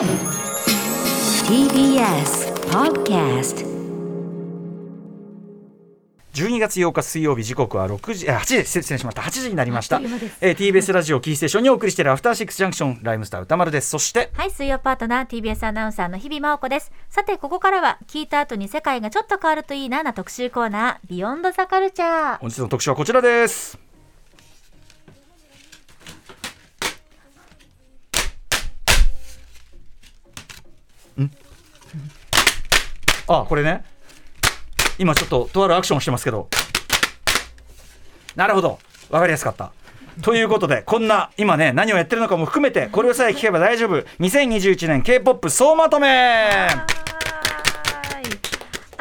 TBS Podcast 12月8日水曜日時刻は6時あ8時失礼しました。8時になりました。えー TBS ラジオキーステーションにお送りしているアフターシックスジャンクションライムスター歌丸です。そしてはい、水曜パートナー TBS アナウンサーの日々真央子です。さて、ここからは聞いた後に世界がちょっと変わるといいなな特集コーナー、ビヨンドザカルチャー。本日の特集はこちらですあこれね。今ちょっととあるアクションをしてますけど。なるほど。分かりやすかった。ということでこんな今ね何をやってるのかも含めてこれをさえ聞けば大丈夫。2021年 K-POP 総まとめ。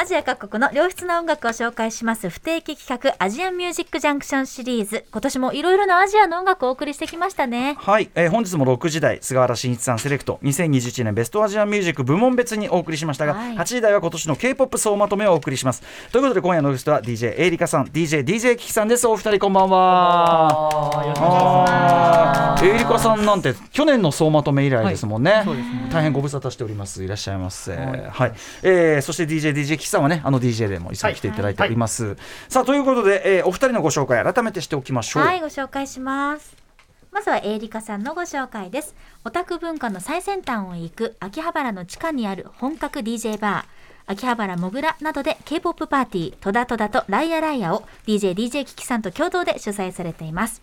アジア各国の良質な音楽を紹介します不定期企画アジアンミュージックジャンクションシリーズ。今年もいろいろなアジアの音楽をお送りしてきましたね。はい、えー本日も6時台菅原慎一さんセレクト。2021年ベストアジアンミュージック部門別にお送りしましたが、はい。8時台は今年の K-POP 総まとめをお送りします。ということで今夜のゲストは DJ エイリカさん。DJDJ キキさんです。お二人こんばんは。エイリカさんなんて去年の総まとめ以来ですもんね,、大変ご無沙汰しております。いらっしゃいませ。はい、えーそして DJDJ キキさんはねあの DJ でも一緒に来ていただいております、さあということで、えーお二人のご紹介改めてしておきましょうはい、ご紹介します。まずはエイリカさんのご紹介です。オタク文化の最先端を行く秋葉原の地下にある本格 DJ バー。秋葉原もぐらなどで K-POP パーティー、トダトダとライアライアを DJ、DJ キキさんと共同で主催されています。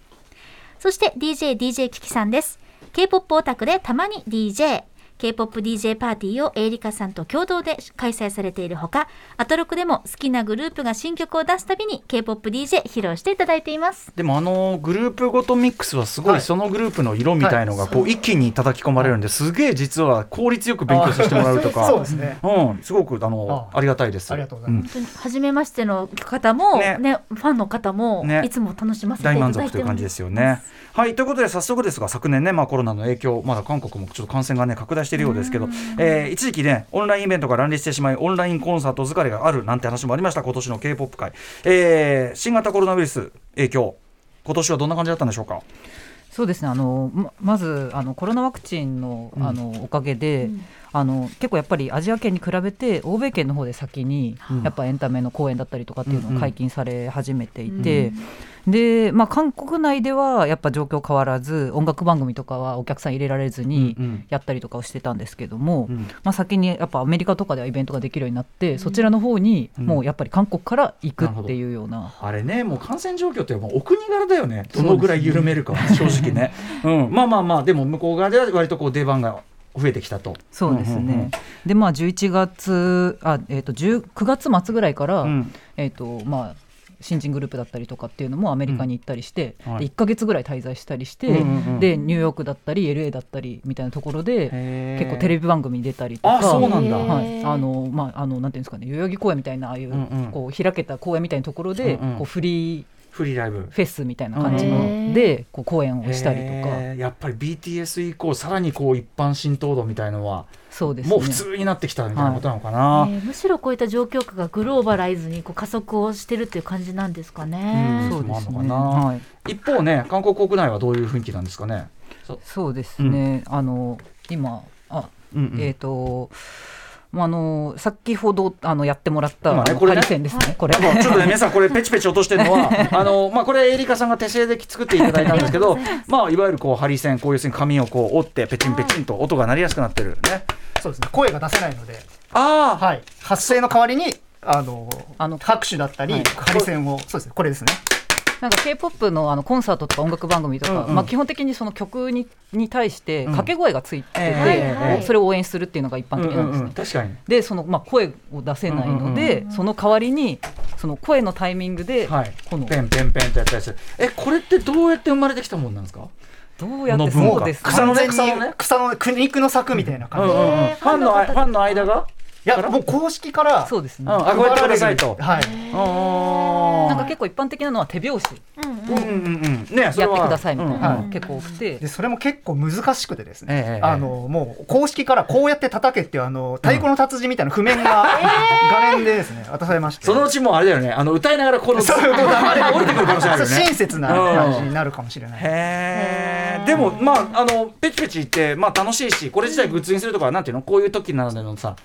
そして DJ、DJ キキさんです。K-POP オタクでたまに DJ。K-POP DJ パーティーをエイリカさんと共同で開催されているほか、アトロクでも好きなグループが新曲を出すたびに K-POP DJ 披露していただいています。でもあのグループごとミックスはすごいはい。そのグループの色みたいのがこう一気に叩き込まれるんです。げえ実は効率よく勉強させてもらうとか。そうですね。うん、すごくあのああ。りがたいです。ありがとうございます。ん。本当に初めましての方も、ね。ねファンの方も、ね。いつも楽しませてい大ただいて満足という感じですよね。はい。ということで早速ですが昨年ね、まあ、コロナの影響まだ韓国もちょっと感染がね拡大しているようですけど、えー一時期ねオンラインイベントが乱立してしまいオンラインコンサート疲れがあるなんて話もありました今年の k p o p 界、えー新型コロナウイルス影響今年はどんな感じだったんでしょうか？そうですね。あのままずあのコロナワクチンのあのおかげで、うんあの結構やっぱりアジア圏に比べて欧米圏の方で先に、うん。やっぱエンタメの公演だったりとかっていうのうんうん。を解禁され始めていて、で、まあ、韓国内ではやっぱ状況変わらず音楽番組とかはお客さん入れられずにうんうん。やったりとかをしてたんですけども、うん。まあ、先にやっぱアメリカとかではイベントができるようになって、そちらの方にうん。もうやっぱり韓国から行くっていうような。あれね、もう感染状況ってもうお国柄だよね、どのぐらい緩めるかは、正直ね、うん、まあまあまあ、でも向こう側では割とこう出番が増えてきたと。そうですね、うんうんうん。でまあ11月あ、えー、と10 9月末ぐらいから、うん。えーとまあ、新人グループだったりとかっていうのもアメリカに行ったりして、うん。はい。で1か月ぐらい滞在したりして、うんうんうんでニューヨークだったり LA だったりみたいなところで結構テレビ番組に出たりとかあそうなんだ。はい、あのまああのなんていうんですかね代々木公園みたいなああいう,、うんうん。こう開けた公園みたいなところで、うんうん。こうフリーフリーライブ。フェスみたいな感じへのーでこう公演をしたりとか、やっぱり BTS 以降、さらにこう一般浸透度みたいのは、そうですね。もう普通になってきたみたいなことなのかな。えーむしろこういった状況下がグローバライズにこう加速をしてるっていう感じなんですかね。うん。そうですね。そうなのかな。はい。一方ね、韓国国内はどういう雰囲気なんですかね。そそうですね、あの今あ、うんうん。えっ、とまああの先ほどあのやってもらった、ねこれねハリセンですね、これ。ちょっとね 皆さんこれペチペチ落としてるのは あのまあこれエリカさんが手製で作っていただいたんですけど まあいわゆるこうハリセンこういう線紙をこう折ってペチンペチンと音が鳴りやすくなってるね。そうですね。声が出せないので、ああ、はい。発声の代わりに、あの、あの拍手だったり、はいハリセンを、そうですね。これですね。なんか K-POP のあのコンサートとか音楽番組とか、うんうん。まあ基本的にその曲にに対してうん。掛け声がついてて、それを応援するっていうのが一般うんう的なんですね。んうん、確かに。でそのまあ声を出せないので、その代わりにその声のタイミングで、はい、このペンペンペンとやったりする。え、これってどうやって生まれてきたもんなんですか？どうやってそうですね。草のね草のね草の苦肉の策みたいなうんうん感じで。うん、ファンのあファンの間が？やもう公式からそうですね、うんあこうやってくださいとはい。あなんか結構一般的なのは手拍子。うんうんうん。ねやってくださいみたいな結構多くて、でそれも結構難しくてですね、ええあのもう公式からこうやって叩けっていうあの太鼓の達人みたいな譜面が 画面でですね渡されまして。そのうちもうあれだよね。あの歌いながらこのそういうこと降りてくる可能性あるよね。親切な感じになるかもしれない、へえ。でもまああのペチペチってまあ楽しいしこれ自体グッズにするとかなんていうの？こういう時なのでのさ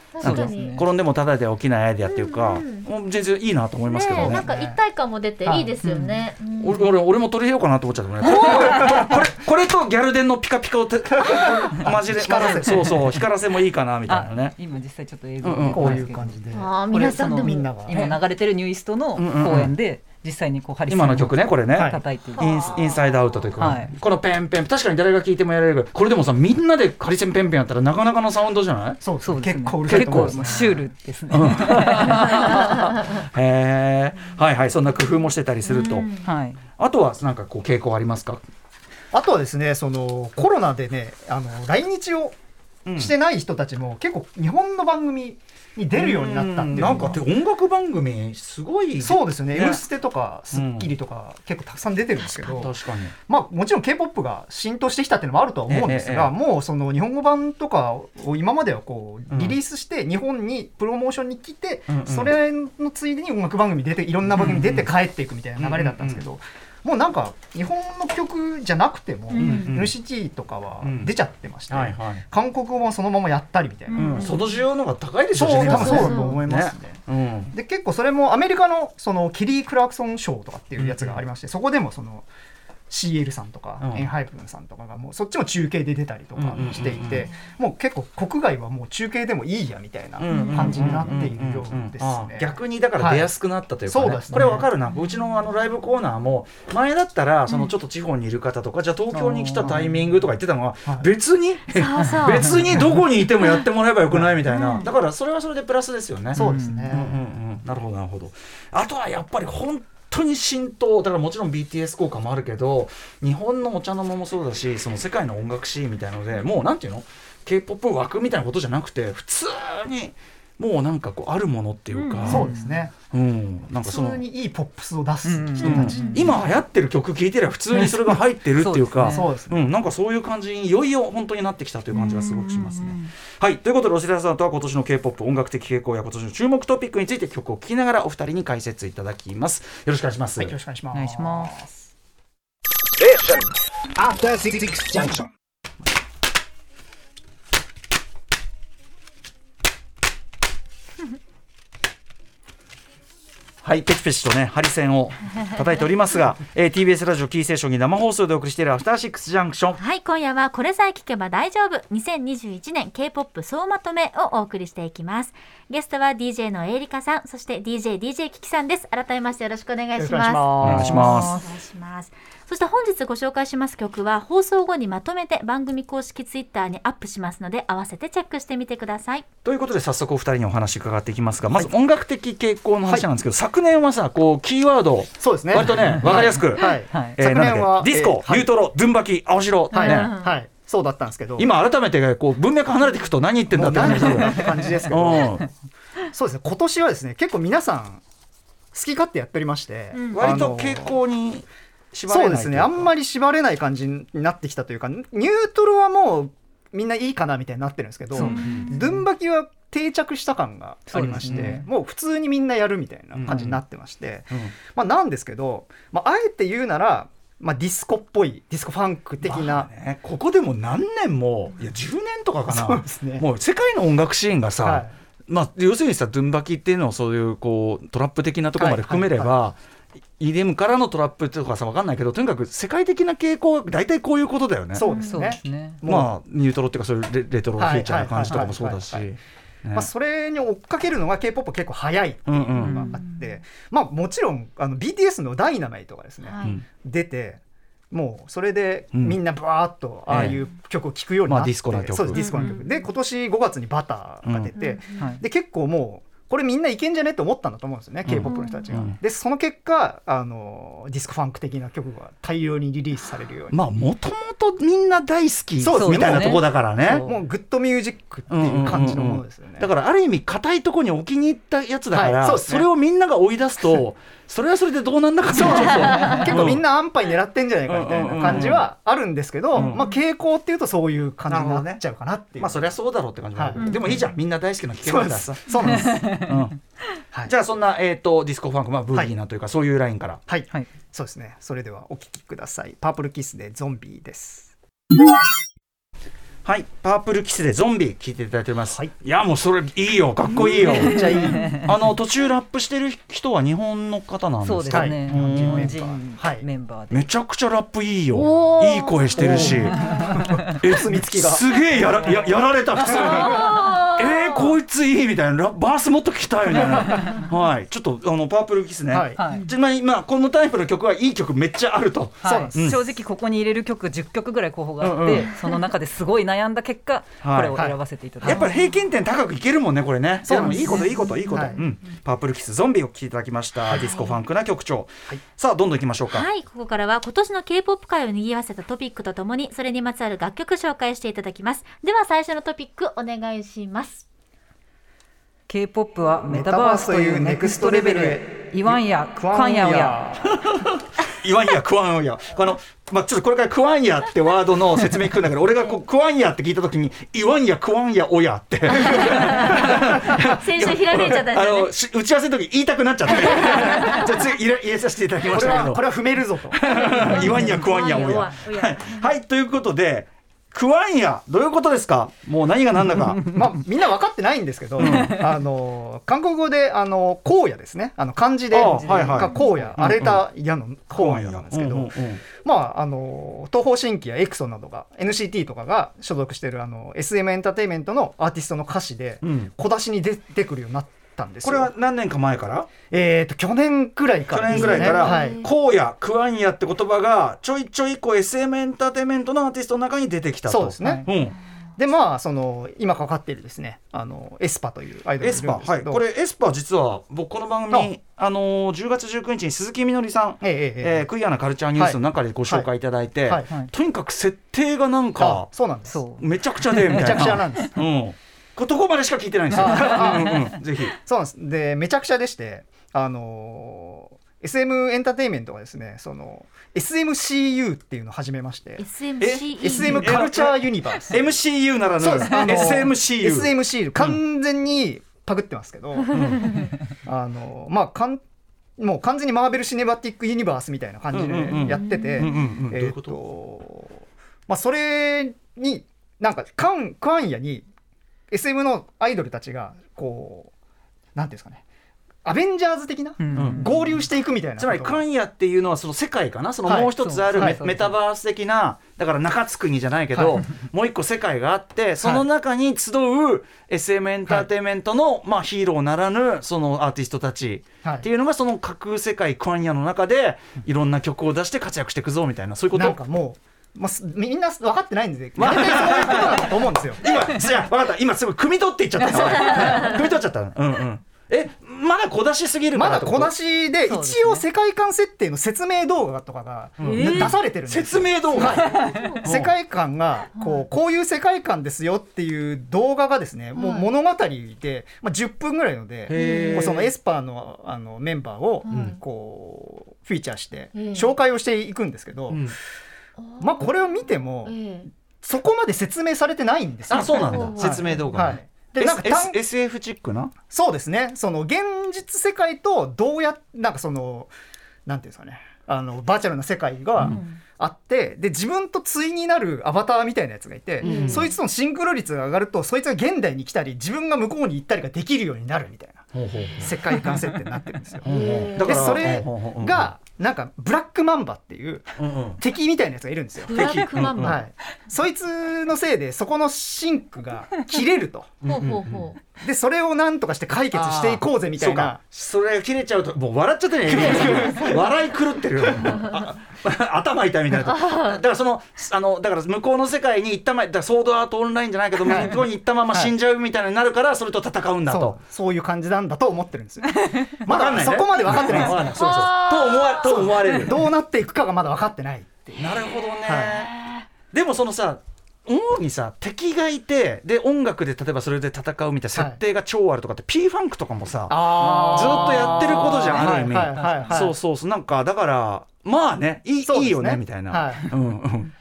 転んでも叩いて起きないアイデアっていうか。もう全然いいなと思いますけどね。ねえなんか一体感も出てい。いですよね。うん。俺俺俺も取り入れようかなと思っちゃったね。これこれとギャルデンのピカピカをてマジで光らせて。そうそう光らせもいいかなみたいあなね。今実際ちょっと映像うんうん。こういう感じで。あ皆さんでも。みんなが。今流れてるニューイストのうんうんうん。公演で実際にこうハリセン今の曲ねこれね。はい。叩い。ているインインサイドアウトというか、はい。このペンペン確かに誰が聴いてもやれる。けどこれでもさみんなでハリセンペンペンやったらなかなかのサウンドじゃない？そうそうね。結構うるさい結と思います構シュールですね、へえはいはい。そんな工夫もしてたりすると、はい。あとはなんかこう傾向ありますか？あとはですねそのコロナでねあの来日をしてない人たちも結構日本の番組に出るようになったっていうなんかって音楽番組すごいそうですよね「ね M ステ」とか「スッキリ」とか結構たくさん出てるんですけど、確かに。まあ、もちろん k p o p が浸透してきたっていうのもあるとは思うんですが、もうその日本語版とかを今まではこううんリリースして日本にプロモーションに来て、それのついでに音楽番組出ていろんな番組に出て帰っていくみたいな流れだったんですけど、もうなんか日本の曲じゃなくても、んうん。NCT とかはうん。出ちゃってまして、はいはい。韓国語もそのままやったりみたいな、うん、その需要の方が高いでしょそう多分そうだと思いますね。うん。で結構それもアメリカのそのキリー・クラークソン賞とかっていうやつがありまして、そこでもその CL さんとか、うん。エンハイプンさんとかがもうそっちも中継で出たりとかしていうんうんうん。てもう結構国外はもう中継でもいいやみたいなうん感じになっているようですあね。逆にだから出やすくなったというか、ね。はい。そうですね。これわかるな。うちのあのライブコーナーも前だったらそのちょっと地方にいる方とか、じゃあ東京に来たタイミングとか言ってたのははい。別に、そうそう。別にどこにいてもやってもらえばよくないみたいな、うん。だからそれはそれでプラスですよね。そうですね。うんうんうん、なるほどなるほど。あとはやっぱり本当に浸透だからもちろん BTS 効果もあるけど日本のお茶の間もそうだしその世界の音楽シーンみたいのでもうなんていうの？K p o p 枠みたいなことじゃなくて普通にもうなんかこうあるものっていうか、そうですね。うん、なんかその普通にいいポップスを出すうん人たち。うん今流行ってる曲聴いてりゃ普通にそれが入ってるっていうか、そうですねん、なんかそういう感じにいよいよ本当になってきたという感じがすごくしますね。はいということでお知らせさんとは今年の k p o p 音楽的傾向や今年の注目トピックについて曲を聴きながらお二人に解説いただきます。よろしくお願いします。はい、よろしくお願いします。お願いします。After はい、ペチペチとね、ハリセンを叩いておりますが、えー TBS ラジオキーステーションに生放送でお送りしているアフターシックスジャンクション。はい、今夜はこれさえ聞けば大丈夫。2021年 K-POP 総まとめをお送りしていきます。ゲストは DJ のエイリカさんそして DJ DJ キキさんです。改めましてよろしくお願いします。よろしくお願いします。お願いします。そして本日ご紹介します曲は放送後にまとめて番組公式ツイッターにアップしますので合わせてチェックしてみてください。ということで早速お二人にお話伺っていきますが、まず音楽的傾向の話なんですけど、昨年はさ、こうキーワード、そうですね。割とね、わかりやすく、はい。はい。えー昨年はけディスコ、えーニュートロ、ドゥンバキ、青白、はい、ね、はい、そうだったんですけど、今改めてこう文脈離れていくと何言ってんだって感じですけど、うん。そうですね。今年はですね、結構皆さん好き勝手やっておりまして、うん。割と傾向に絞れないそうですね。あんまり絞れない感じになってきたというか、ニュートロはもうみんないいかなみたいになってるんですけど、ドゥンバキは定着した感がありまして、もう普通にみんなやるみたいな感じになってまして、うん。まあなんですけど、まああえて言うなら、まあディスコっぽいディスコファンク的まあな、ねここでも何年もいや10年とかかな。そうですね。もう世界の音楽シーンがさ、はい。まあ、要するにさドゥンバキっていうのをそういうこうトラップ的なところまで含めれば、は EDM からのトラップとかさ分かんないけどとにかく世界的な傾向は大体こういうことだよね。そうですね。ですね。もうまあニュートロっていうかそういうレレトロフィーチャーな感じとかもそうだし。まあ、それに追っかけるのが k p o p 結構早い。っていうのがあって、まあ、もちろんあの BTS の「ダイナマイトがですね、はい。うん。出てもうそれでうん。みんなバーッとああいう曲を聴くようになって、まあディスコな曲そうですディスコな曲、うんで今年5月に「バター」が出て、はいで結構もうこれみんないけんじゃねって思ったんだと思うんですよね、うん。K-POP の人たちが。うん。でその結果あのディスコファンク的な曲が大量にリリースされるように、まあもともとみんな大好きそうみたいなとこだからね。もうグッドミュージックっていう感じのものですよね。だからある意味堅いところに置きに行ったやつだから、はい。そね。それをみんなが追い出すと それはそれでどうなんだかっていう結構みんな安牌狙ってんじゃないかみたいな感じはあるんですけど、うん。まあ傾向っていうとそういう感じになっちゃうかなっていう。まあそりゃそうだろうって感じだけど、はい。でもいいじゃん。みんな大好きな聞けばいいからさ、そうなんです。うん。はい。じゃあそんな、えー、とディスコファンク、まあ、ブギーなというか、そういうラインから。はい、はい。そうですね。それではお聞きください。パープルキスでゾンビです。はいパープルキスでゾンビ聞いていただいております、はい。いやもうそれいいよ。かっこいいよ。めっちゃいい。あの途中ラップしてる人は日本の方なんですか？そうですね、はい日本うん人はい。メンバーで、めちゃくちゃラップいいよ。いい声してるし。え すげえやらややられた普通に。えー、こいついいみたいなラバースもっと聞きたいみたいな。はい。ちょっとあの Purple Kiss ね、はい。はい。ちなみにまあこのタイプの曲はいい曲めっちゃあると。はい。そうなんです。正直ここに入れる曲10曲ぐらい候補があって、うんうん。その中ですごい悩んだ結果、はい。これを選ばせていただきましやっぱり平均点高くいけるもんねこれね。そういいいこといいこといいこと、はい。うん、 Purple Kiss Zombie を聴いていただきました、ディスコファンクな曲調、はいさあどんどんいきましょうか、はい、ここからは今年の K-POP 界を賑わせたトピックとともに、それにまつわる楽曲紹介していただきます。では最初のトピックお願いします。た K-POP はメタバースというネクストレベルへ。言わんやクワンや。おや。言わんや食わんや。このまあちょっとこれから食わんやってワードの説明聞くんだけど俺がこう食わんやって聞いた時に言わんや食わんやおやって。先週ひらめいちゃったん。あの。し打ち合わせの時言いたくなっちゃって。じゃあ次入れ入れさせていただきまこしたけど。これは踏めるぞと。言わんや食わんやおやおやはい、はい、ということで食わんや。どういうことですか？もう何が何だか。まあみんな分かってないんですけど、あの韓国語であの荒野ですね。あの漢字で荒野、荒れた矢の荒野なんですけどうんうんうん、まああの東方神起やエクソなどが NCT とかが所属してるあの SM エンターテインメントのアーティストの歌詞でうん。小出しに出てくるようになったんですこよ。れは何年か前から？えっ、と去年くらいか去らですね、年ぐらいから。はい「こうや食わんや」って言葉がちょいちょいこう SM エンターテインメントのアーティストの中に出てきたと。そうですね。うん、でまあその今かかっているですね。あの aespa というアイドル aespa はい。これ aespa 実は僕この番組あのー10月19日に鈴木みのりさんえええークイアなカルチャーニュースの中でご紹介いただいて、とにかく設定がなんあかそうなんです。めちゃくちゃでみたいな。めちゃくちゃなんです。うんこどこまでしか聞いてないんですよ、うんうんうん。ぜひ。そうなんです。でめちゃくちゃでしてあのー SM エンターテインメントがですねその SMCU っていうのを始めまして。SM Culture Universe。MCU ならぬそうです。あの SMCU SMCU 完全にパクってますけど、あのまあかんもう完全にマーベル・シネマティック・ユニバースみたいな感じでやっててえっうこと？とまあそれになんかカンクワンヤに SM のアイドルたちがこうなんていうんですかね。アベンジャーズ的な、うん。合流していくみたいな。つまりカンヤっていうのはその世界かな？そのはいもう一つあるメ,、そう。はい。メタバース的なだから中津国じゃないけど、はい。もう一個世界があってその中に集う SM エンターテインメントの、まあ、ヒーローならぬそのアーティストたちはい。っていうのがその架空世界クワンヤの中でいろんな曲を出して活躍していくぞみたいなそういうこと？なんかもう、まあ、すみんな分かってないんで大体そういうことだと思うんですよ。今じゃあ分かった。今すぐ汲み取っていっちゃった。汲み取っちゃったうんうん。えまだ小出しすぎるかまだ小出しでね。一応世界観設定の説明動画とかがん。ね出されてるんですよ。説明動画、世界観がこうこういう世界観ですよっていう動画がですねもう物語で、まあ、10分ぐらいのでそのエスパーのあのメンバーをうん。こうフィーチャーしてうん。紹介をしていくんですけど、うんまあこれを見てもええ。そこまで説明されてないんですよ。あそうなんだ、はい説明動画、はい。でなんか S 単 SF チックな？そうですね。その現実世界とどうやなんかそのなんていうんですかね。あのバーチャルな世界があって、で自分と対になるアバターみたいなやつがいて、うん。そいつとのシンクロ率が上がるとそいつが現代に来たり自分が向こうに行ったりができるようになるみたいな世界観設定になってるんですよ。へーだからでそれがなんかブラックマンバっていう敵みたいなやつがいるんですよ。ブラックマンバはい、そいつのせいでそこのシンクが切れると。でそれをなんとかして解決していこうぜみたいな。そうか。それ切れちゃうともう笑っちゃってるね。笑い狂ってる 頭痛いみたいな。だからそのあのだから向こうの世界に行ったまだソードアートオンラインじゃないけど向こうに行ったまま死んじゃうみたいになるからそれと戦うんだそとう。そういう感じなんだと思ってるんですよ。まわかんないね。だそこまで分かってないんですそうそうと思わと思われる。どうなっていくかがまだ分かってないなるほどね、はでもそのさ主にさ敵がいてで音楽で例えばそれで戦うみたいな設定が超あるとかって P ファンクとかもさ、あずっとやってることじゃんある意味、そうそうそう。なんかだからまあねいい,、いいよねみたいな、はい。うんうん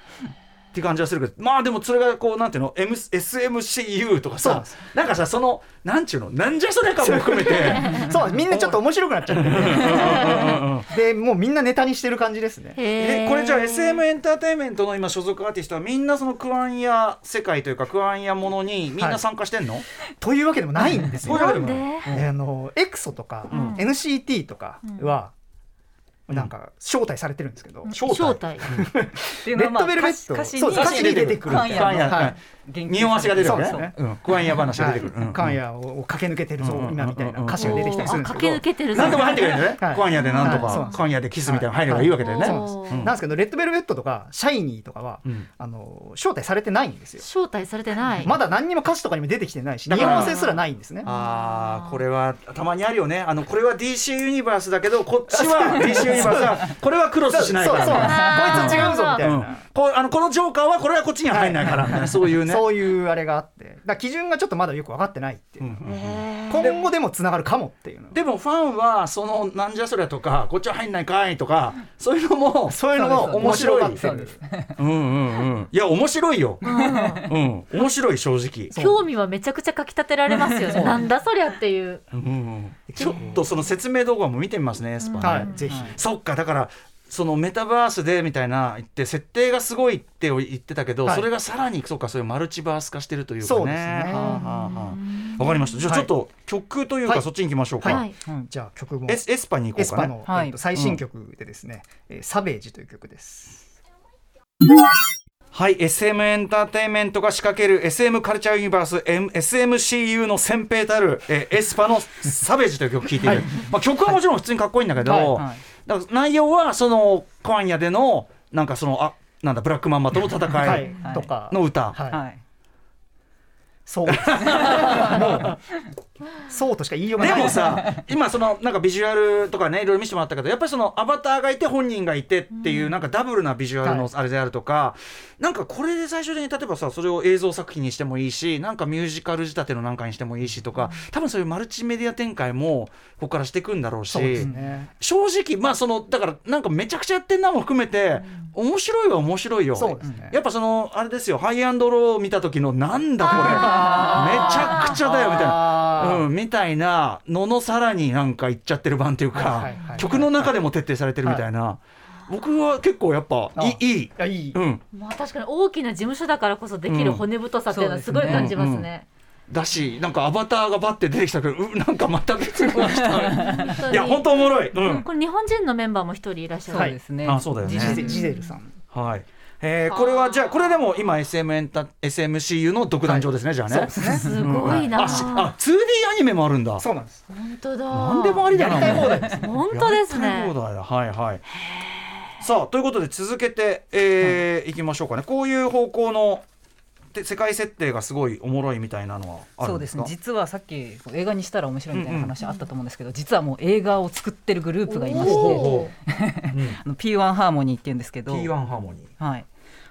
って感じはするけどまあでもそれがこうなんていうの、M、SMCU とかさなんかさそのなんちゅうの？なんじゃそれかも含めて。そう。みんなちょっと面白くなっちゃって。て でもうみんなネタにしてる感じですね。えこれじゃあ SM エンターテインメントの今所属アーティストはみんなそのクワンヤ世界というかクワンヤものにみんな参加してんの、というわけでもないんですよ。わけであのエクソとか、うん。NCT とかは、なんか招待されてるんですけど、正体正体っていうレッのはまあドベルベット。歌詞に出てくるカンヤカンヤの。はい匂わせが出るそうですねワンヤ話が出てくる、うん。カンヤを駆け抜けてるぞ、うん。今みたいな歌詞が出てきたりするんですけど、駆け抜けてるなんとか入ってくれるんだよね、はい。クワンヤでなんとかクワンヤでキスみたいなの入ればいいわけだよね、なんです。けどレッドベルベットとかシャイニーとかは、うん。あの招待されてないんですよ。招待されてない。まだ何にも歌詞とかにも出てきてないし匂わせすらないんですね。あーこれはたまにあるよね。あのこれは DC ユニバースだけどこっちは DC ユニバースはこれはクロスしないから。こいつ違うぞみたいな、うん。こうあのこのジョーカーはこれはこっちには入んないから。みたい。なそういうねそういうあれがあって。だ基準がちょっとまだよく分かってないっていう。今後でもつながるかもっていうのでもファンはそのなんじゃそりゃとかこっちは入んないかいとかそういうのもそういうのも面白がってるそうですうんうんうんいや面白いよ。うん。面白い正直。興味はめちゃくちゃかきたてられますよね。なんだそりゃっていう。うんうんちょっとその説明動画も見てみますねエスパねはいぜひ、そっかだからそのメタバースでみたいな言って設定がすごいって言ってたけど、はい。それがさらにそうかそういうマルチバース化してるというかね。そうですね。はあはあはあわかりました。じゃあちょっと曲というか、はい。そっちに行きましょうか。はい。じゃあ曲も。エス aespa に行こうかね。 aespa の、はいえっと最新曲でですね「えー Savage」という曲です。はい、SM エンターテインメントが仕掛ける SM Culture Universe M SMCU の先兵たる、えー aespa の Savage という曲を聴いている、はい。まあ、曲はもちろん普通にかっこいいんだけど、はい。はいだから内容はその KWANGYA でのなんかそのあなんだ Black Mamba との戦はい。い。とかの歌、はい。はいそうですね。もうそうとしか言いようがない。でもさ今そのなんかビジュアルとかねいろいろ見せてもらったけどやっぱりそのアバターがいて本人がいてっていうなんかダブルなビジュアルのはい。あれであるとか、なんかこれで最終的に例えばさそれを映像作品にしてもいいしなんかミュージカル仕立てのなんかにしてもいいしとか多分そういうマルチメディア展開もここからしていくんだろうしね。正直まあそのだからなんかめちゃくちゃやってんなも含めて、面白いは面白いよ。そうですね。やっぱそのあれですよハイアンドローを見た時のなんだこれゃくちゃだよみたいな、うん、みたいなののさらになんかいっちゃってる版というか、曲の中でも徹底されてるみたいな、僕は結構やっぱあいいいい、いやいい、うん、まあ確かに大きな事務所だからこそできる骨太さっていうのはすごい感じますね。だしなんかアバターがバッて出てきたけどう なんかまた別の人本当にい。や本当おもろい、うん。これ日本人のメンバーも一人いらっしゃる。そうですね。あそうだよね。ジゼルさん。はいえーこれはじゃあこれでも今 SM エンタ SMCU の独壇場ですね、じゃあね。そうですね。すごいな。あしあ 2D アニメもあるんだ。そうなんです。本当だ。なんでもありだな。やりたい放題です本当ですやりたいね。放題だ。はいはい。さあということで続けて、えーいきましょうかね。こういう方向ので世界設定がすごいおもろいみたいなのはあるそうんでですね。実はさっき映画にしたら面白いみたいな話あったと思うんですけど、実はもう映画を作ってるグループがいましてお あの P1 ハーモニーっていうんですけど P1 ハーモニーはい、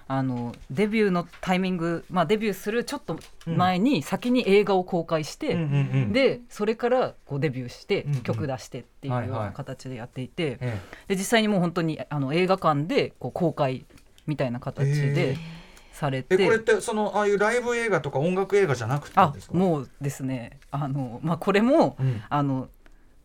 あのデビューのタイミング、まあ、デビューするちょっと前に先に映画を公開して、うんうんうんでそれからこうデビューしてうんうん。曲出してっていうような形でやっていて、えで実際にもう本当にあの映画館でこう公開みたいな形へでーされえて。これってそのああいうライブ映画とか音楽映画じゃなくてあですか？もうですね。あの、まあ、これも、うん。あの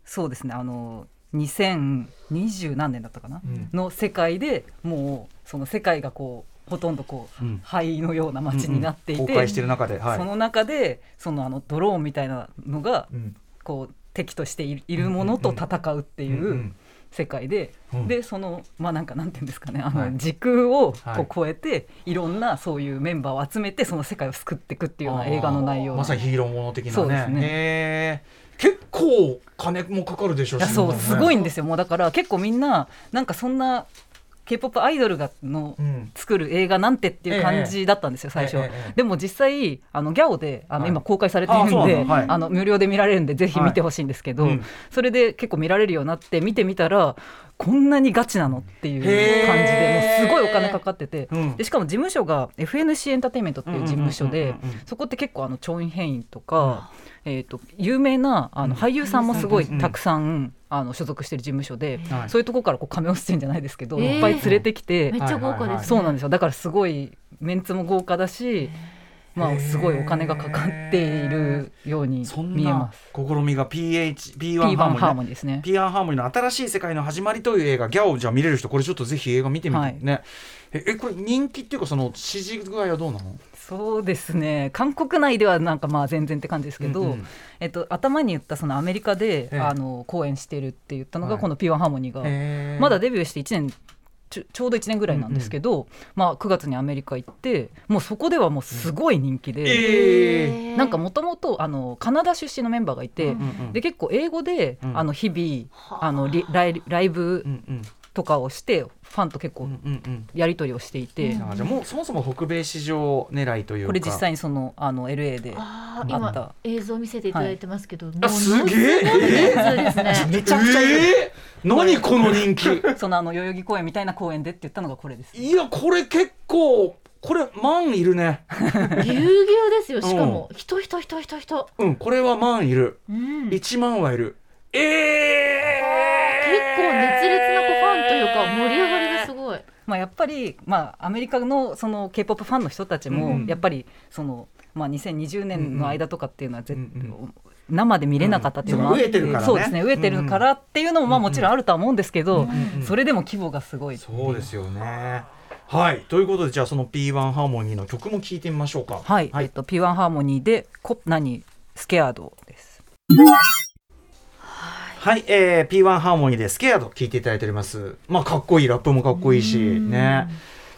そうですね。あの2020何年だったかな、うん。の世界でもうその世界がこうほとんどこう、うん。灰のような街になっていて、うんうん。してる中ではい。その中でそのあのドローンみたいなのがうん。こう敵としているいるものと戦うっていう、世界で、うん。でそのまあなんかなんていうんですかねあの、はい。時空をこはい。う超えて、い、ろんなそういうメンバーを集めてその世界を救っていくっていうような映画の内容。まさにヒーローもの的なね。そうですね。結構金もかかるでしょいやそうすごいんでですよ。もうだから結構みんななんかそんな k p o p アイドルがのうん。作る映画なんてっていう感じだったんですよ、最初。は、でも実際あのギャオであの、はい。今公開されているんであの無料で見られるんでぜひ見てほしいんですけど、それで結構見られるようになって見てみたらこんなにガチなのっていう感じでもうすごいお金かかってて、うん。でしかも事務所が FNC エンターテインメントっていう事務所でそこって結構あのチョン・ヘインとか、えー、と有名なあの俳優さんもすごいたくさんあの所属してる事務所で、はい。そういうところからこうカメオ出演じゃないですけど、えー。いっぱい連れてきて、めっちゃ豪華です、ね。そうなんですよ。だからすごいメンツも豪華だし、まあ、すごいお金がかかっているように見えまなす。試みが PH P1 P1 ハーモニーハーねモニーですね。P1 ハーモニーの新しい世界の始まりという映画ギャオじゃあ見れる人これちょっとぜひ映画見てみてはい。ね、ええこれ人気っていうかその支持具合はどうなの？そうですね。韓国内ではなんかまあ全然って感じですけど、うんうん。えっと、頭に言ったそのアメリカで、ええ。あの公演してるって言ったのはい。がこの P1 ハーモニーが、へー。まだデビューして1年ちょちょうど1年ぐらいなんですけど、まあ、9月にアメリカ行ってもうそこではもうすごい人気で、えー。なんかもともとあのカナダ出身のメンバーがいて、うんうんで結構英語で、うん。あの日々あ。のリライライブうんうんとかをしてファンと結構うんうんうん。やり取りをしていて、あじゃあもうそもそも北米市場狙いというか。これ実際にそのあの LA であーあった。今映像見せていただいてますけど、もうあすげえものすごい人数ですね。めちゃくちゃいる、えー、何この人気？そのあの代々木公園みたいな公園でって言ったのがこれです。いやこれ結構これ万いるね。ぎゅうぎゅうですよ。しかも人人人人人。うんこれは万いる。うん。結1万はいるえー、構熱烈なファンというか盛り上がりがすごい。まあ、やっぱり、まあ、アメリカのその k p o p ファンの人たちも、うん。やっぱりその、まあ、2020年の間とかっていうのは絶、うん生で見れなかったっていうのもあって、うん飢えてるからねそうですね飢えてるからっていうのもまあもちろんあるとは思うんですけど、うんそれでも規模がすごいそうですよね。はい。ということでじゃあその P1 ハーモニーの曲も聞いてみましょうか。はい、えっと、P1 ハーモニーで「コ何？スケアード」です。はい、えー、P1 ハーモニーでスケアード聞いていただいております。まあかっこいいラップもかっこいいしね。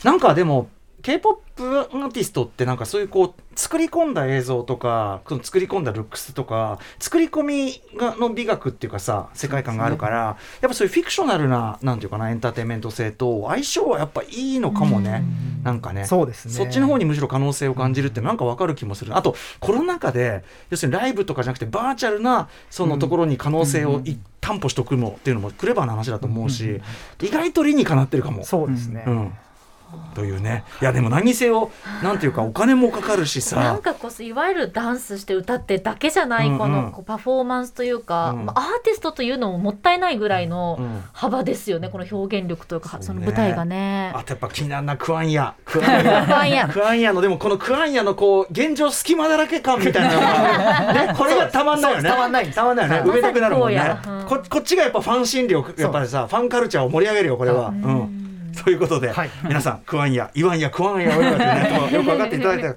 なんかでも K-POP アーティストってなんかそういうこう作り込んだ映像とかその作り込んだルックスとか作り込みがの美学っていうかさ世界観があるから、やっぱそういうフィクショナルななんていうかなエンターテインメント性と相性はやっぱいいのかもね。なんかね。そうですね。そっちの方にむしろ可能性を感じるってなんかわかる気もする。あとコロナ禍で要するにライブとかじゃなくてバーチャルなそのところに可能性をい担保しておくのっていうのもクレバーな話だと思うし意外と理にかなってるかも。そうですね、うんというね。いやでも何にせよなんていうかお金もかかるしさ。なんかこういわゆるダンスして歌ってだけじゃないうんうん。このパフォーマンスというか、うん。まあ、アーティストというのももったいないぐらいのうん幅ですよねこの表現力というかそうね。その舞台がね。あとやっぱ気になるなクワンヤ。クワンヤ。クワンヤのでもこのクワンヤのこう現状隙間だらけ感みたいなのが、ね、これがたまんないよね。たまんないたまんないよね。はい埋めたくなるもんね。ここっちがやっぱファン心理をやっぱりさファンカルチャーを盛り上げるよこれは。うん ということで、はい。皆さんクワンヤ言わんやクワンや俺らってね よく分かっていただいて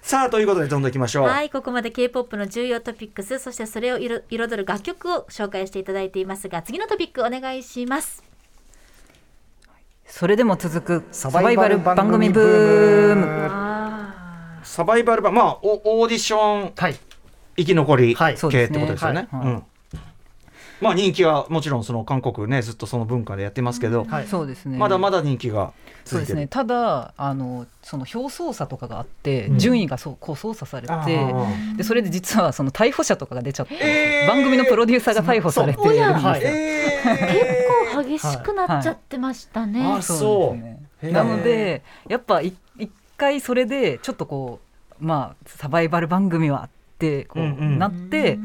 さあということでどんどんいきましょう、はい、ここまで K-POP の重要トピックス、そしてそれを彩彩る楽曲を紹介していただいていますが、次のトピックお願いします。それでも続くササバイバルル番組ブブーー。ムサバイバル版まあオオーディションはい。生き残りはい。系ってことですよね。そうですね。はい。うんまあ人気はもちろんその韓国ねずっとその文化でやってますけど、はい。そうですね。まだまだ人気が続いてる。そうですね。ただあのその表操作とかがあって、うん。順位がそうこう操作されてでそれで実はその逮捕者とかが出ちゃって、えー。番組のプロデューサーが逮捕されてるんですよ。はいえ結構激しくなっちゃってましたね。はい。あそう。ねなのでやっぱい一回それでちょっとこうまあサバイバル番組はってこう、うんうん。なって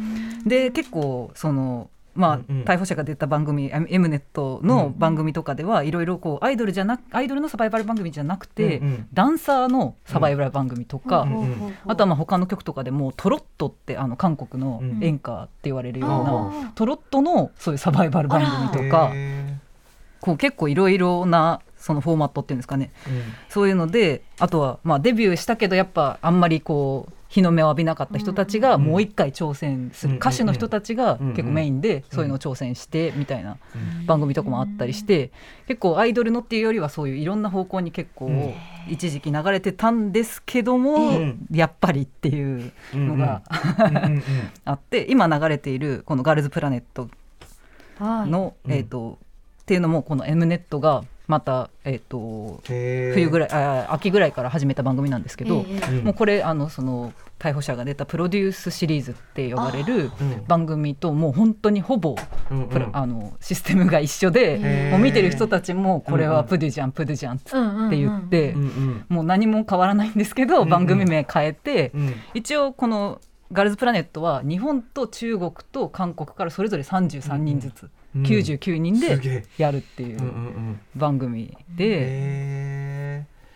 で結構そのまあ、うんうん。逮捕者が出た番組 M ネットの番組とかではいろいろこうアイドルじゃなアイドルのサバイバル番組じゃなくて、うんうん。ダンサーのサバイバル番組とか、うんうん。あとはまあ他の曲とかでもトロットってあの韓国のうん演歌って言われるような、あトロットのそういうサバイバル番組とかへこう結構いろいろなそのフォーマットっていうんですかね。ーうん。そういうのであとはまあデビューしたけどやっぱあんまりこう日の目を浴びなかった人たちがもう一回挑戦する、うん。歌手の人たちがうん。結構メインでそういうのを挑戦してみたいな番組とかもあったりして結構アイドルのっていうよりはそういういろんな方向に結構うん。一時期流れてたんですけども、うん。やっぱりっていうのが あって今流れているこの「ガールズプラネットはいの」うん。えー、とっていうのもこの M ネットがまた、えー、と冬ぐらいあ秋ぐらいから始めた番組なんですけど、もうこれあのその逮捕者が出たプロデュースシリーズって呼ばれるうん。番組ともう本当にほぼうんあのシステムが一緒で、もう見てる人たちもこれはプデュじゃんプデュじゃんって言って、もう何も変わらないんですけど、うん番組名変えて、うん一応この「ガールズプラネット」は日本と中国と韓国からそれぞれ33人ずつ、うん99人でやるっていうんうんううん。番組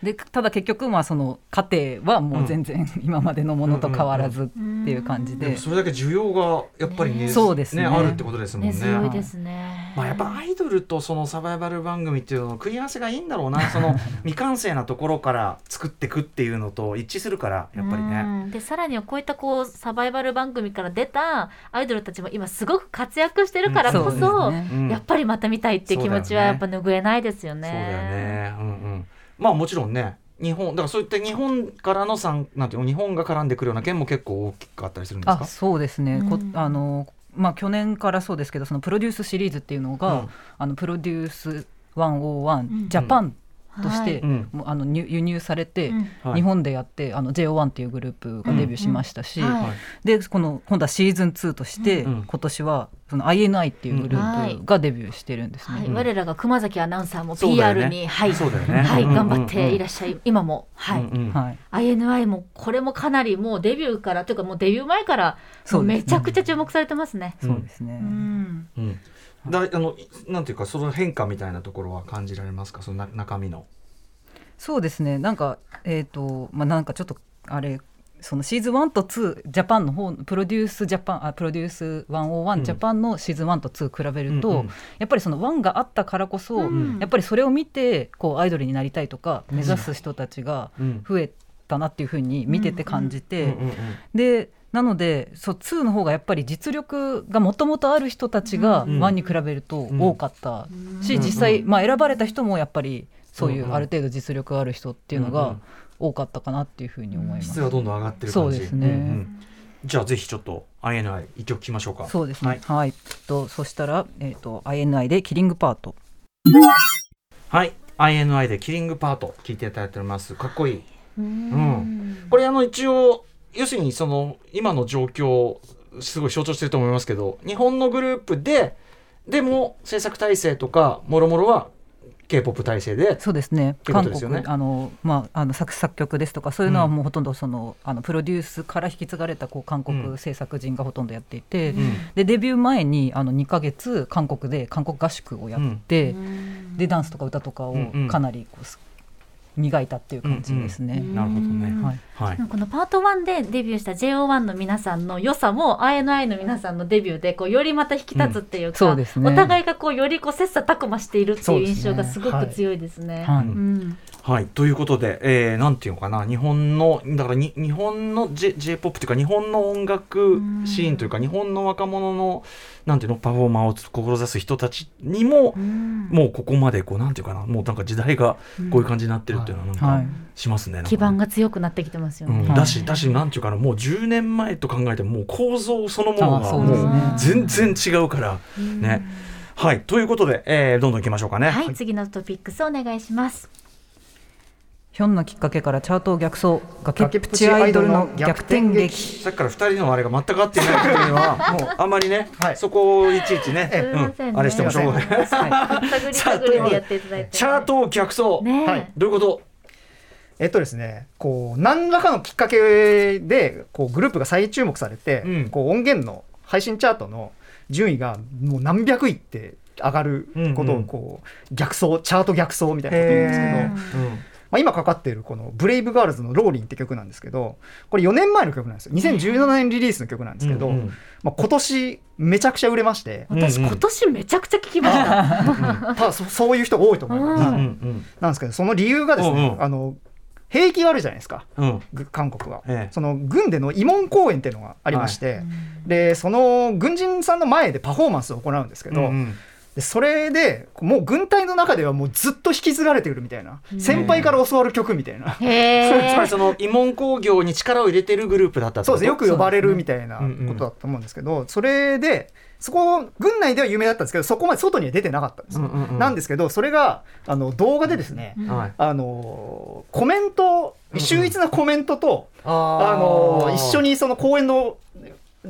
で。ただ結局まあその家庭はもう全然 今までのものと変わらずっていう感じでーでもそれだけ需要がやっぱりねねそうですねあるってことですもんねね。強いですね。まあやっぱアイドルとそのサバイバル番組っていうのの組み合わせがいいんだろうな その未完成なところから作っていくっていうのと一致するからやっぱりね。うんでさらにはこういったこうサバイバル番組から出たアイドルたちも今すごく活躍してるからこそうそ、ですねうんやっぱりまた見たいっていう気持ちはやっぱ拭えないですよね。そうだよね。うんうん。まあもちろんね。日本だからそういった日本からの参なんていうの日本が絡んでくるような件も結構大きかったりするんですあか。そうですね、こうんあのまあ去年からそうですけどそのプロデュースシリーズっていうのが、うんあのプロデュースうん101ジャパンとして、うん。もうあの入輸入されて、日本でやってあの JO1 っていうグループがデビューしましたし、うん。うんはい。はいでこの今度はシーズン2として、うん。今年はその INI っていうグループがデビューしてるんですね。はい、うん。我らが熊崎アナウンサーも PR に、はい、はい、頑張っていらっしゃい、今も、はい、うん。うん。はい、INI もこれもかなりもうデビューからというかもうデビュー前からめちゃくちゃ注目されてますね。そうですね。うん、うん。だあのなんていうかその変化みたいなところは感じられますか？そのな中身の。そうですね。なんかえっ、とまあなんかちょっとあれそのシーズン1と2ジャパンの方プロデュースジャパンあプロデュース101、うん。ジャパンのシーズン1と2比べると、うんうん。やっぱりその1があったからこそ、うん。やっぱりそれを見てこうアイドルになりたいとか目指す人たちがうん。増えたなっていうふうに見てて感じて、でなのでそう2の方がやっぱり実力がもともとある人たちがうん1に比べると多かったし、うん実際、まあ、選ばれた人もやっぱりそういうんううんある程度実力ある人っていうのが多かったかなっていうふうに思います。質がどんどん上がってる感じ。そうですねんんじゃあぜひちょっと INI 一曲聞きましょうか。そうですね。ははいい。とそしたらえっ、と INI でキリングパート。はい。INI でキリングパート聞いていただいております。かっこいい。うんこれあの一応要するにその今の状況をすごい象徴してると思いますけど日本のグループででも制作体制とかもろもろは K-POP 体制でそうですね。韓ですよね。国あのまああの作作曲ですとかそういうのはうん。もうほとんどその、あのプロデュースから引き継がれたこう韓うん。国制作人がほとんどやっていて、うん。でデビュー前にあの2ヶ月韓国で韓国合宿をやって、うん。でダンスとか歌とかをうんうん。かなりこうす磨いたっていう感じですね。うん。なるほどね。うんはい。はい。このパート1でデビューした JO1 の皆さんの良さも INI の皆さんのデビューでこうよりまた引き立つっていうか、そうですね。お互いがこうよりこう切磋琢磨しているっていう印象がすごく強いですね。はい。ということで、えー、なんていうのかな日本のだからに日本の J j p o p というか日本の音楽シーンというか日本の若者のなんていうのパフォーマーを志す人たちにも、うん。もうここまでこうなんていうかなもうなんか時代がこういう感じになってるっていうのはなんかはい。しますね。基盤が強くなってきてますよね。うん、はい。だしだしなんていうかなもう10年前と考えてももう構造そのものあがもう全然違うからうん。ね。はい。ということで、えー、どんどんいきましょうかね。はい、次のトピックスお願いします。ひょんなきっかけからチャートを逆走崖っぷちアイドルの逆転劇。さっきから2人のあれが全く合っていないっていうのは もうあんまりね、はい。そこをいちいちね、うん、あれしてもしょうがない。はい。探り探りでやっていただいて。チャートを逆走、ねえ、はい。どういうこと？えっとですね、こう何らかのきっかけでこうグループが再注目されて、うん。こう音源の配信チャートの順位がもう何百位って上がることうん。うんをこう逆走チャート逆走みたいなこと言うんですけど、へまーあ、今かかっているこの「ブレイブガールズのローリン」って曲なんですけどこれ4年前の曲なんですよ。2017年リリースの曲なんですけど、うんうんまあ、今年めちゃくちゃ売れまして、私、今年めちゃくちゃ聞きました。ただそそういう人多いと思います。うんうんうん。なんですけどその理由がですね、うんうん。あの兵役があるじゃないですか。うん。ぐ韓国は、ええ。その軍での慰問公演っていうのがありまして、でその軍人さんの前でパフォーマンスを行うんですけど、うん。でそれでもう軍隊の中ではもうずっと引き継がれてくるみたいな、先輩から教わる曲みたいな、へ つまりえその慰問工業に力を入れてるグループだったそうです。よく呼ばれるみたいなうんうん。ことだと思うんですけど、それでそこ軍内では有名だったんですけどそこまで外には出てなかったんですよ、うんうんうん。なんですけどそれがあの動画でですね、はい。あのコメント秀逸なコメントと、ああの一緒にその公演の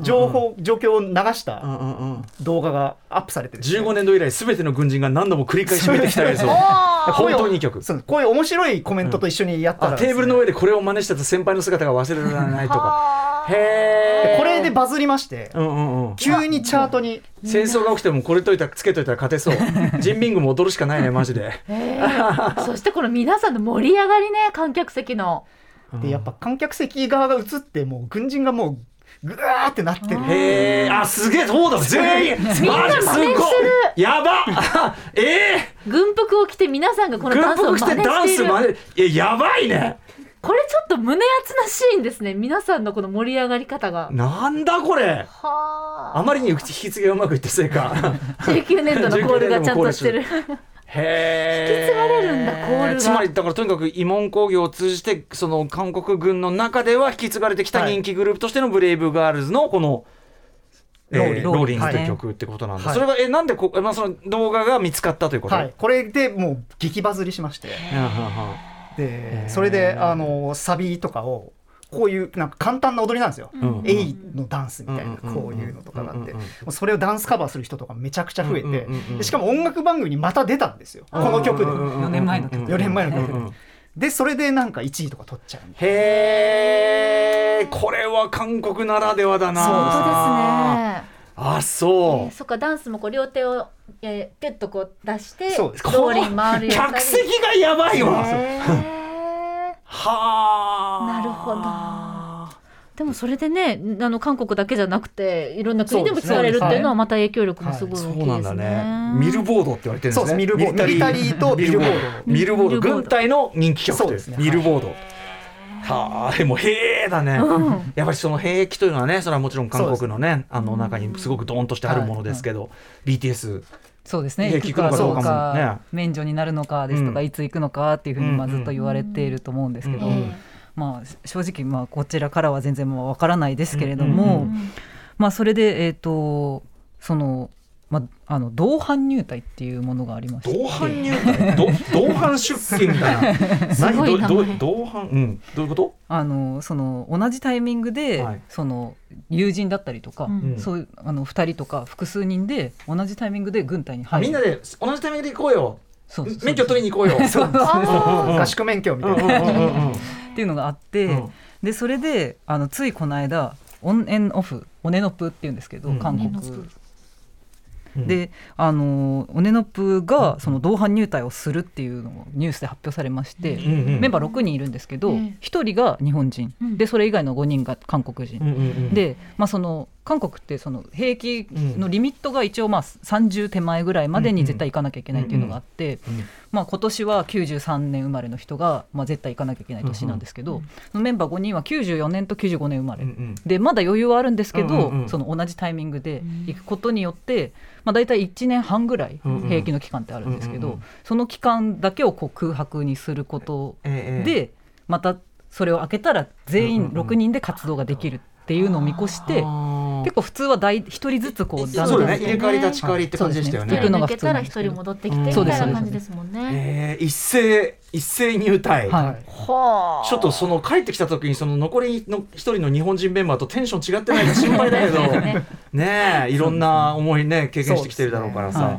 情報、状況を流したうんうんうん。動画がアップされてですね。15年度以来すべての軍人が何度も繰り返し見てきた映像。本当にいい曲。そう。こういう面白いコメントと一緒にやったらね、あテーブルの上でこれを真似してた先輩の姿が忘れられないとかへえこれでバズりまして、うんうんうん。急にチャートに。戦争が起きてもこれといたつけといたら勝てそう。人民軍も踊るしかないねマジで。そしてこの皆さんの盛り上がりね観客席の。でやっぱ観客席側が映ってもう軍人がもうぐわーってなってる。へえあすげえそうだ全員。みんな真似してる。やば。ええ軍服を着て皆さんがこのダンスを軍服真似してダンしているス真似いややばいねこれちょっと胸熱なシーンですね。皆さんのこの盛り上がり方が。なんだこれ。はあ。まりに引き継ぎがうまくいったせいか。19年度のコールがちゃんとしてる。へえ引き継がれるんだコールが。つまりだからとにかく慰問工業を通じてその韓国軍の中では引き継がれてきたはい人気グループとしてのブレイブガールズのこの、えーローリング。ローリングというはい曲ってことなんだ、はい。それがえなんでこ、まあ、その動画が見つかったということ、はい、これでもう激バズりしましてでそれであのサビとかをこういうなんか簡単な踊りなんですよ、ん。エイのダンスみたいなうん。こういうのとかがあって。うんうんうんもうそれをダンスカバーする人とかめちゃくちゃ増えてうんうんうんうんでしかも音楽番組にまた出たんですよ。この曲で。4年前の曲。4年前の曲で。でそれでなんか1位とか取っちゃうへえこれは韓国ならではだな。本当ですねあそう、そっかダンスもこう両手を、えー、ピュッとこう出してそう。ですローリン回るやつ。客席がやばいわ、へー。はあ。なるほど。でもそれでねあの韓国だけじゃなくていろんな国でも使われるっていうのはまた影響力もすごい大きいですね。そうなんだね。ミルボードって言われてるんですね。そうです。ミルボミリタリーとビルボード。ミルボード。ミルボード軍隊の人気曲ですね。ミルボード。はあ、でも兵役だね。やっぱりその兵役というのはね、それはもちろん韓国のね、あの中にすごくドーンとしてあるものですけど、BTS。そうですね。兵行くかどうか免除になるのかですとか、うん。いつ行くのかっていうふうにまあずっと言われていると思うんですけど、うん。うん。まあ正直まあこちらからは全然もうわからないですけれども、うん。うん。まあそれでえっ、とそのまああの同伴入隊っていうものがありまして。同伴入隊？ど 同伴出勤みたいな。すごい名前。どど同伴？うん。どういうこと？あのその同じタイミングで、はい。その友人だったりとか、うん。そういうあの2人とか複数人で同じタイミングで軍隊にあ入る。みんなで同じタイミングで行こうよ。そうそうそう。免許取りに行こうよ。そう。あ合宿免許みたいな、っていうのがあって、うん。でそれであのついこの間オンエンオフオネノプっていうんですけど、うん。韓国であのオネノプがその同伴入隊をするっていうのをニュースで発表されまして、うんうんメンバー6人いるんですけど、ええ。1人が日本人、うん。でそれ以外の5人が韓国人、うんうんうん。で、まあ、その韓国ってその兵役のリミットが一応まあ30手前ぐらいまでに絶対行かなきゃいけないっていうのがあって、うんまあ、今年は93年生まれの人がまあ絶対行かなきゃいけない年なんですけど、そのメンバー5人は94年と95年生まれ、うんうん。でまだ余裕はあるんですけど、うんうんうん。その同じタイミングで行くことによって、まあ、大体1年半ぐらい兵役の期間ってあるんですけど、うんうんうん。その期間だけをこう空白にすることええ。で、またそれを開けたら全員うんうんうん6人で活動ができるっていうのを見越して、結構普通は一人ずつこうそうだね。ん入れ替わり立ち替わりって感じでしたよね。そうですね。一人抜けたら一人戻ってきてみたいな感じですもんね。えー一斉一斉入隊、はい。ちょっとその帰ってきた時にその残りの一人の日本人メンバーとテンション違ってないか心配だけど。ね。えいろんな思いね経験してきてるだろうからさ、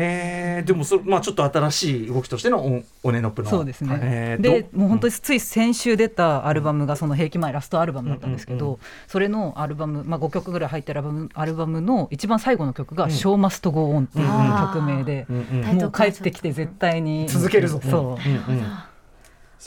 へえでもそまあちょっと新しい動きとしてのおオネノップの。そうですね、えーでどもう本当につい先週出たアルバムがその「兵役前」ラストアルバムだったんですけど、うん。うんそれのアルバム、まあ、5曲ぐらい入ってるアルバムアルバムの一番最後の曲が「うん。Show Must Go On」っていううん曲名で、もう帰ってきて絶対に続けるぞ。そう。うんうん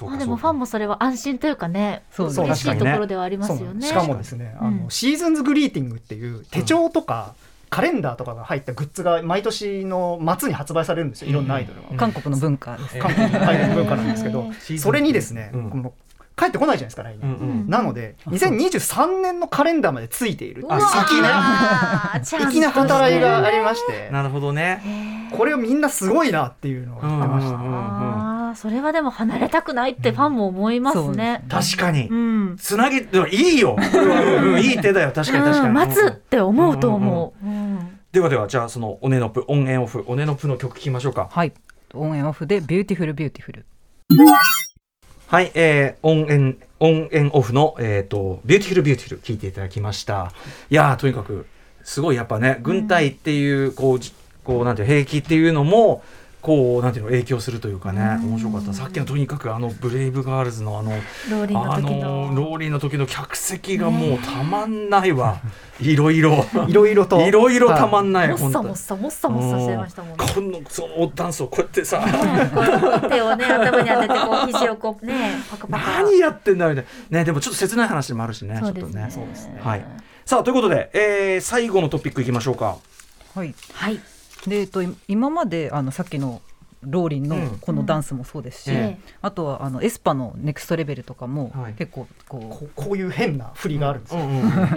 まあでもファンもそれは安心というかね、そう嬉しいところではありますよね。しかもですね、あうん。のシーズンズグリーティングっていう手帳とか、カレンダーとかが入ったグッズが毎年の末に発売されるんですよ。いろんなアイドルが。韓国の文化です。韓国のアイドル文化なんですけどそれにですね、うん。この帰ってこないじゃないですか来年、うんうん。なので2023年のカレンダーまでついている先ね粋な働きがありまして。なるほどね。これをみんなすごいなっていうのを言ってました、うんうんうんあーそれはでも離れたくないってファンも思いますね。確かに。うん。つなげでもいいよ。いい手だよ。確かに確かに。うん待つって思うと思う。うんではではじゃあそのオネノプオンエンオフオネノプの曲聴きましょうかはい。 ONF で Beautiful Beautiful。はい、えー、オンエン、 ONF の、えっ、と、 Beautiful Beautiful 聞いていただきました。いやー、とにかく、すごいやっぱね、軍隊っていう、こう、じこう、なんていう、兵器っていうのも、こう、なんていうの、影響するというかね、面白かった。さっきのとにかく、あの、 Brave Girls の、あの、 Rollin' のあ時の、の。 Rollin' の時の客席がもうたまんないわ。いろいろ。いろいろといろいろたまんない、もっ本当にさもっさもっさもっさしてましたもんね。この、そのダンスをこうやってさ、こう手をね頭に当ててこう肘をこうねパカパカ。何やってんだみたいな。ね、でもちょっと切ない話でもあるしね、ちょっとね。そうですね。はい。さあということで、えー、最後のトピックいきましょうか。はい。はい。で、えっと、い今まであのさっきの Rollin' のうん。このダンスもそうですし、えあとはあの aespa の Next Level とかもはい。結構こう、こうこういう変な振りがあるんですよ、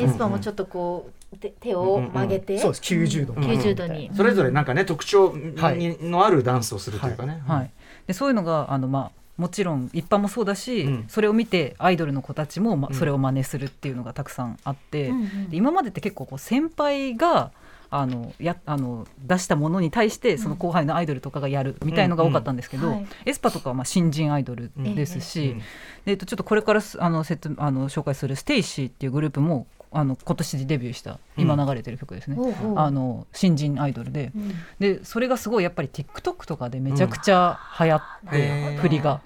aespa もちょっとこう手手を曲げて。そうです。90度うん。90度に。それぞれなんかね特徴に、はい。のあるダンスをするというかね。はい、でそういうのがあの、まあ、もちろん一般もそうだし、うん。それを見てアイドルの子たちも、まうん。それを真似するっていうのがたくさんあって、うんうん。で今までって結構こう先輩があのやあの出したものに対してその後輩のアイドルとかがやるみたいのが多かったんですけど、うん。はい。 aespa とかはまあ新人アイドルですし、うん。でえっと、ちょっとこれからすあの説あの紹介する STAYC っていうグループもあの今年デビューした今流れてる曲ですね。ほうほう。あの新人アイドルで。うん。でそれがすごいやっぱり TikTok とかでめちゃくちゃ流行って、振りが。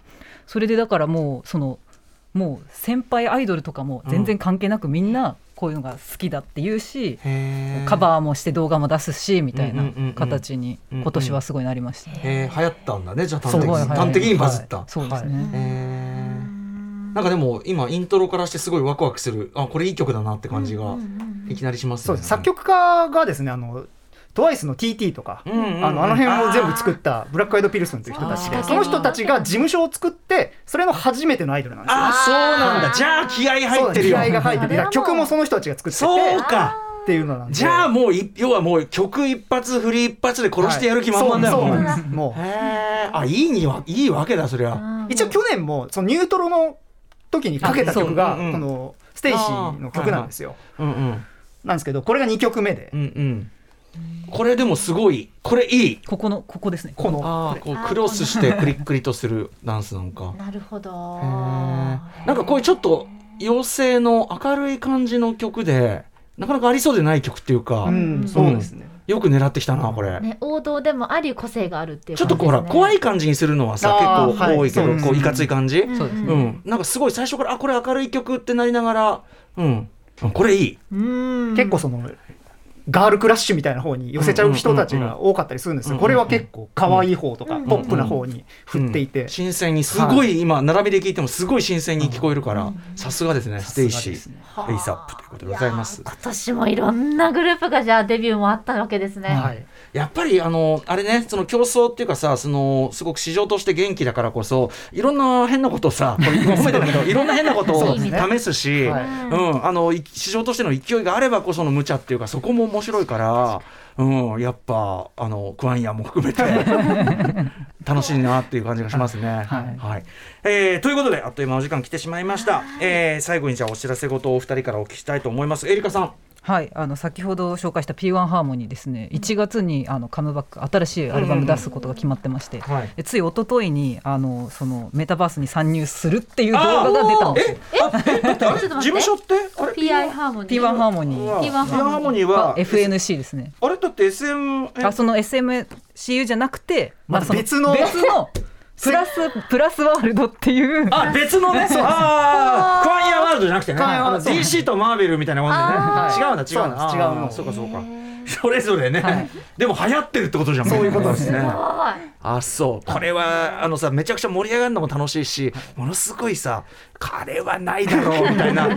それでだからもうそのもう先輩アイドルとかも全然関係なくみんなこういうのが好きだって言うし、カバーもして動画も出すしみたいなうんうんうんうん形にうんうん。今年はすごいなりました。へー流行ったんだねじゃあ端的端的にバズった。はい。そうですね、はい。なんかでも今イントロからしてすごいワクワクするあこれいい曲だなって感じがいきなりしますね。そうです作曲家がですねあの TWICE の TT とか、うんうんうん。あのあの辺を全部作ったブラックアイドピルソンという人たちでその人たちが事務所を作ってそれの初めてのアイドルなんですよ。あそうなんだ。じゃあ気合入ってるよ。気合が入ってる曲もその人たちが作っててそうか。っていうのなんで。じゃあもうい要はもう曲一発振り一発で殺してやる気満々だよ。はいそうそうもうなんです。もう。へえあいいにはいいわけだそりゃ。一応去年もそのニュートロの時にかけた曲があそう。うんうん。この STAYC の曲なんですよ。うんうん。なんですけどこれが2曲目でうんうん。これでもすごい。これいい。ここのここですね。この。ああこうクロスしてクリックリとするダンスなんか。なるほど。なんかこういうちょっと陽性の明るい感じの曲でなかなかありそうでない曲っていうか、うん。そうですね。よく狙ってきたなこれ。ね王道でもあり個性があるっていうちょっとこうほら怖い。い感じにするのはさ結構多いけど、はい。こういかつい感じ、うん。そうですね。うん、なんかすごい最初からあこれ明るい曲ってなりながら、うん、うんこれいい。うん。結構そのガールクラッシュみたいな方に寄せちゃう人たちが多かったりするんですよこれは結構可愛い方とかポップな方に振っていてうん新鮮にすごい今並びで聞いてもすごい新鮮に聞こえるから、さすがですね STAYC ASAP ということでございます今年もいろんなグループがじゃあデビューもあったわけですね。はいやっぱりあのあれねその競争っていうかさそのすごく市場として元気だからこそいろんな変なことをさこれ褒めてるけどいろんな変なことをそうですね試すし、はいうん、あの市場としての勢いがあればこその無茶っていうかそこも面白いから、うん、やっぱあのクワンヤンも含めて 楽しいなっていう感じがしますね。はい。えーということであっという間お時間来てしまいました、えー最後にじゃあお知らせ事をお二人からお聞きしたいと思います。エリカさんはい、あの先ほど紹介した P1 ハーモニーですね。1月にあのカムバック新しいアルバム出すことが決まってまして、はい。でつい一昨日にあのそのメタバースに参入するっていう動画が出たんですよ。事務所ってあれ？PI ハーモニー。P1 ハーモニー P1 ハーモニー P1 ハーモニーは FNC ですね。あれ？だって SM あその SMCU じゃなくて、またその別の？別のプラスプラスワールドっていう。あ別のねああ クワイアワールドじゃなくてね。DC とマーベルみたいなもんでね。はい違うんだ違うんだ違うの。そうかそうかそれぞれね、はい。でも流行ってるってことじゃん。そういうことですね。はあそう。これはあのさめちゃくちゃ盛り上がるのも楽しいしものすごいさ彼はないだろうみたいな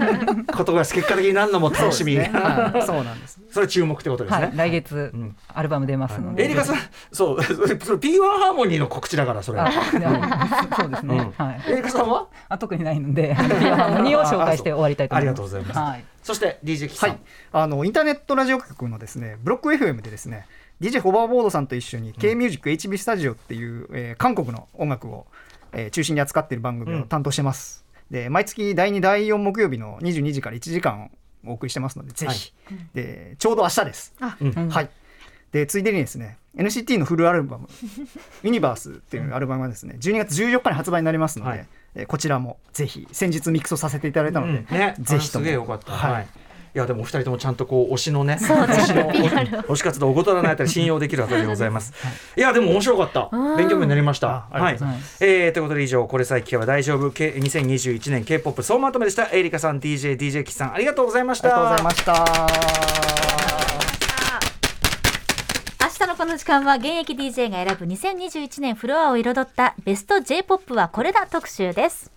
ことが結果的になるのも楽しみ。そうね。はい。そうなんです。それ注目ってことですね、はい、来月ん。アルバム出ますので。エリカさんそう。それそれ P1 ハーモニーの告知だからそれ。あ、そうですね。うん。はい。エリカさんは？あ、特にないので、あのピアノハーモニーを紹介して終わりたいとあ思います。りがとうございます、はい。そして DJ キさん、はい、あのインターネットラジオ局のですねブロック FM でですね DJ ホバーボードさんと一緒に K ミュージック HB スタジオっていう、えー韓国の音楽を、えー中心に扱っている番組を担当してます、で毎月第2第4木曜日の22時から1時間お送りしてますのでぜひ、でちょうど明日です。うん。はい。でついでにですね NCT のフルアルバム「ユニバース」っていうアルバムがですね12月14日に発売になりますので、はいえーこちらもぜひ先日ミックスをさせていただいたので、うんね、ぜひともすげえよかった。はいはい。いやでもお二人ともちゃんとこう推しのね推しの推し活動を怠らないあたり 信用できるあたりでございます。いやでも面白かったうん勉強になりました。あありがとうございえーということで以上これさえ聞けば大丈夫 K 2021年 K-POP 総まとめでした。エイリカさん DJ DJ キさんありがとうございました。ありがとうございました。日のこの時間は現役 DJ が選ぶ2021年フロアを彩ったベスト J-POP はこれだ特集です。